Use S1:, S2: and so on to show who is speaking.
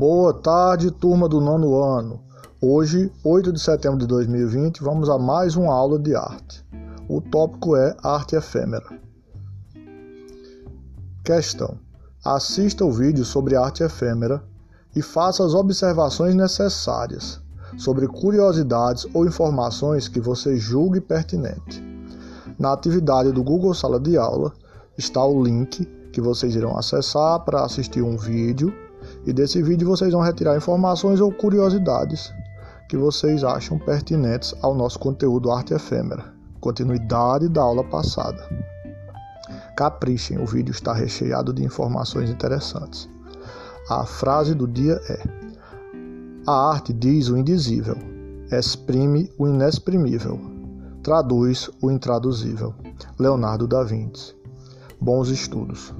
S1: Boa tarde, turma do nono ano. Hoje, 8 de setembro de 2020, vamos a mais uma aula de arte. O tópico é arte efêmera. Questão: Assista o vídeo sobre arte efêmera e faça as observações necessárias sobre curiosidades ou informações que você julgue pertinente. Na atividade do Google Sala de Aula está o link que vocês irão acessar para assistir um vídeo e desse vídeo vocês vão retirar informações ou curiosidades que vocês acham pertinentes ao nosso conteúdo arte efêmera, continuidade da aula passada. Caprichem, o vídeo está recheado de informações interessantes. A frase do dia é: A arte diz o indizível, exprime o inexprimível, traduz o intraduzível. Leonardo da Vinci. Bons estudos.